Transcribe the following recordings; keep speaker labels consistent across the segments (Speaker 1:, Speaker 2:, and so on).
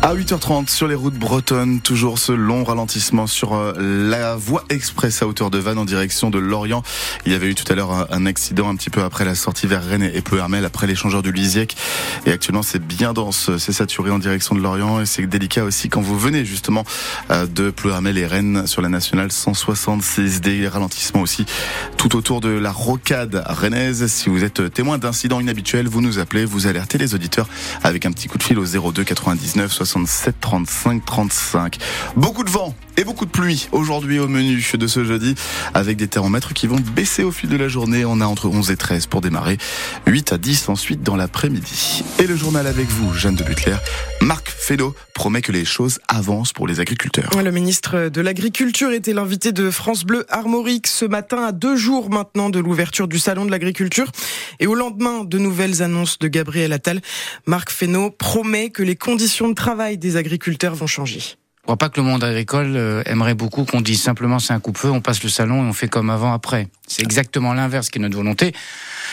Speaker 1: À 8h30 sur les routes bretonnes, toujours ce long ralentissement sur euh, la voie express à hauteur de Vannes en direction de Lorient. Il y avait eu tout à l'heure un accident un petit peu après la sortie vers Rennes et Pleuhermel après l'échangeur du Lisiec. Et actuellement c'est bien dense, c'est saturé en direction de Lorient et c'est délicat aussi quand vous venez justement euh, de Pleuhermel et Rennes sur la nationale 166. Des ralentissements aussi tout autour de la rocade rennaise. Si vous êtes témoin d'incidents inhabituels, vous nous appelez, vous alertez les auditeurs avec un petit coup de fil au 02 99 67 35 35. Beaucoup de vent et beaucoup de pluie aujourd'hui au menu de ce jeudi avec des thermomètres qui vont baisser au fil de la journée. On a entre 11 et 13 pour démarrer, 8 à 10 ensuite dans l'après-midi. Et le journal avec vous, Jeanne de Butler. Marc Fesneau promet que les choses avancent pour les agriculteurs.
Speaker 2: Le ministre de l'Agriculture était l'invité de France Bleu Armorique ce matin à deux jours maintenant de l'ouverture du salon de l'agriculture et au lendemain de nouvelles annonces de Gabriel Attal. Marc Fesneau promet que les conditions de travail des agriculteurs vont changer.
Speaker 3: Je crois pas que le monde agricole euh, aimerait beaucoup qu'on dise simplement c'est un coup-feu, on passe le salon et on fait comme avant après. C'est exactement l'inverse qui est notre volonté.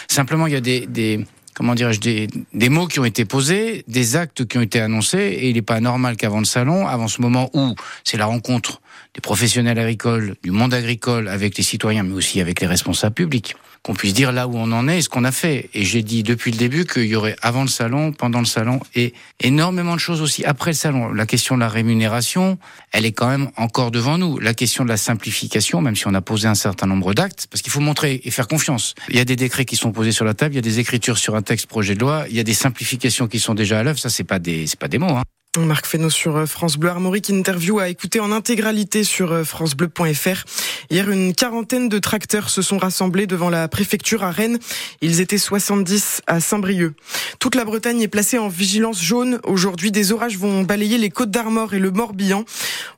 Speaker 3: Simplement, il y a des, des comment dirais-je, des, des, mots qui ont été posés, des actes qui ont été annoncés, et il n'est pas normal qu'avant le salon, avant ce moment où c'est la rencontre des professionnels agricoles, du monde agricole avec les citoyens, mais aussi avec les responsables publics, qu'on puisse dire là où on en est et ce qu'on a fait. Et j'ai dit depuis le début qu'il y aurait avant le salon, pendant le salon et énormément de choses aussi après le salon. La question de la rémunération, elle est quand même encore devant nous. La question de la simplification, même si on a posé un certain nombre d'actes, parce qu'il faut montrer et faire confiance. Il y a des décrets qui sont posés sur la table, il y a des écritures sur un texte projet de loi, il y a des simplifications qui sont déjà à l'œuvre. Ça, c'est pas des, c'est pas des mots. Hein.
Speaker 2: Marc Fesneau sur euh, France Bleu Armorique, interview à écouter en intégralité sur euh, francebleu.fr. Hier, une quarantaine de tracteurs se sont rassemblés devant la préfecture à Rennes. Ils étaient 70 à Saint-Brieuc. Toute la Bretagne est placée en vigilance jaune. Aujourd'hui, des orages vont balayer les côtes d'Armor et le Morbihan.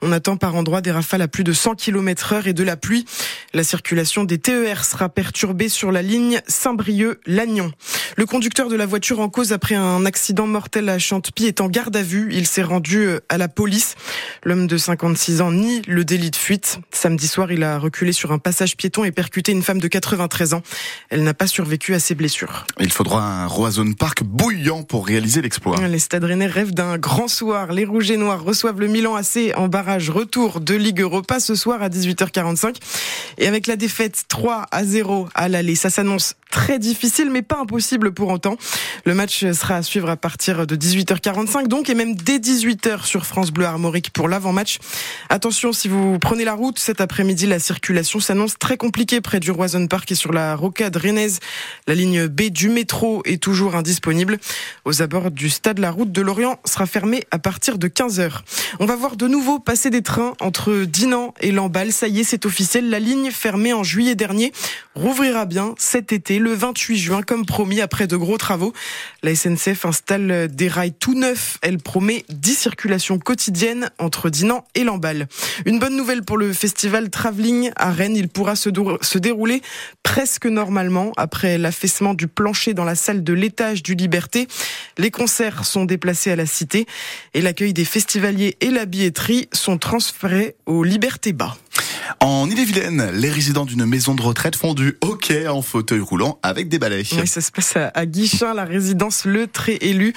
Speaker 2: On attend par endroits des rafales à plus de 100 km heure et de la pluie. La circulation des TER sera perturbée sur la ligne Saint-Brieuc-Lannion. Le conducteur de la voiture en cause après un accident mortel à Chantepie est en garde à vue. Il s'est rendu euh, à la police. L'homme de 56 ans nie le délit de fuite. Samedi soir, il a reculé sur un passage piéton et percuté une femme de 93 ans. Elle n'a pas survécu à ses blessures.
Speaker 1: Il faudra un Roison Park bouillant pour réaliser l'exploit.
Speaker 2: Les Stades Rennais rêvent d'un grand soir. Les Rouges et Noirs reçoivent le Milan AC en barrage retour de Ligue Europa ce soir à 18h45. Et avec la défaite 3 à 0 à l'aller, ça s'annonce très difficile mais pas impossible pour autant. Le match sera à suivre à partir de 18h45 donc et même dès 18h sur France Bleu Armorique pour l'avant-match. Attention si vous prenez la route cet après-midi, la circulation s'annonce très compliquée près du Roison Park et sur la rocade rennaise. La ligne B du métro est toujours indisponible. Aux abords du stade, la route de Lorient sera fermée à partir de 15h. On va voir de nouveau passer des trains entre Dinan et Lamballe. Ça y est, c'est officiel. La ligne fermée en juillet dernier rouvrira bien cet été, le 28 juin, comme promis, après de gros travaux. La SNCF installe des rails tout neufs. Elle promet 10 circulations quotidiennes entre Dinan et Lamballe. Une bonne nouvelle pour le festival Travelling à Rennes. Il pourra se, se dérouler presque normalement après l'affaissement du plancher dans la salle de l'étage du Liberté. Les concerts sont déplacés à la Cité et l'accueil des festivaliers et la billetterie sont transférés au Liberté Bas.
Speaker 1: En Ille-et-Vilaine, les résidents d'une maison de retraite font du hockey en fauteuil roulant avec des balais.
Speaker 2: Oui, ça se passe à Guichin, la résidence Le Très Élu.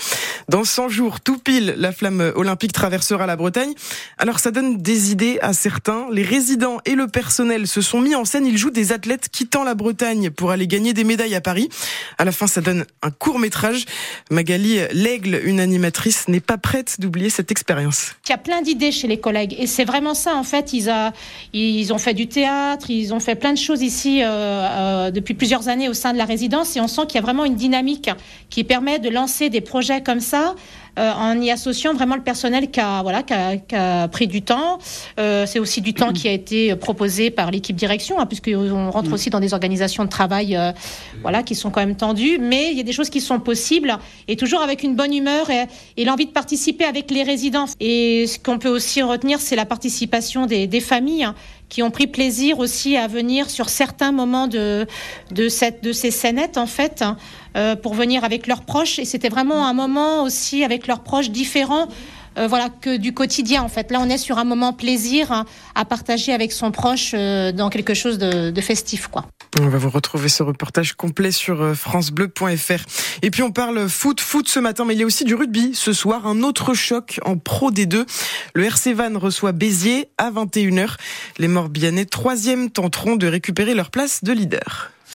Speaker 2: Dans 100 jours, tout pile, la flamme olympique traversera la Bretagne. Alors ça donne des idées à certains. Les résidents et le personnel se sont mis en scène. Ils jouent des athlètes quittant la Bretagne pour aller gagner des médailles à Paris. À la fin, ça donne un court métrage. Magali L'Aigle, une animatrice, n'est pas prête d'oublier cette expérience.
Speaker 4: Il y a plein d'idées chez les collègues et c'est vraiment ça en fait. Ils, a, ils ils ont fait du théâtre, ils ont fait plein de choses ici euh, euh, depuis plusieurs années au sein de la résidence et on sent qu'il y a vraiment une dynamique qui permet de lancer des projets comme ça euh, en y associant vraiment le personnel qui a, voilà, qui a, pris du temps. C'est aussi du temps qui a été proposé par l'équipe direction, hein, puisqu'on rentre aussi dans des organisations de travail voilà, qui sont quand même tendues. Mais il y a des choses qui sont possibles et toujours avec une bonne humeur et, l'envie de participer avec les résidents. Et ce qu'on peut aussi retenir, c'est la participation des, des familles hein, qui ont pris plaisir aussi à venir sur certains moments de, de, cette, de ces scénettes, en fait, euh, pour venir avec leurs proches. Et c'était vraiment un moment aussi avec leurs proches différents voilà que du quotidien en fait. Là, on est sur un moment plaisir hein, à partager avec son proche dans quelque chose de, festif, quoi.
Speaker 2: On va vous retrouver ce reportage complet sur francebleu.fr. Et puis on parle foot, foot ce matin, mais il y a aussi du rugby. Ce soir, un autre choc en Pro D2. Le RC Van reçoit Béziers à 21h. Les Morbihanais, troisième, tenteront de récupérer leur place de leader.